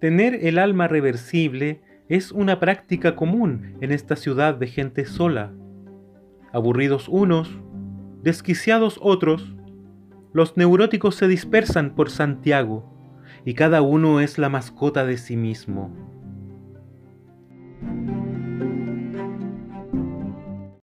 Tener el alma reversible es una práctica común en esta ciudad de gente sola. Aburridos unos, desquiciados otros, los neuróticos se dispersan por Santiago y cada uno es la mascota de sí mismo.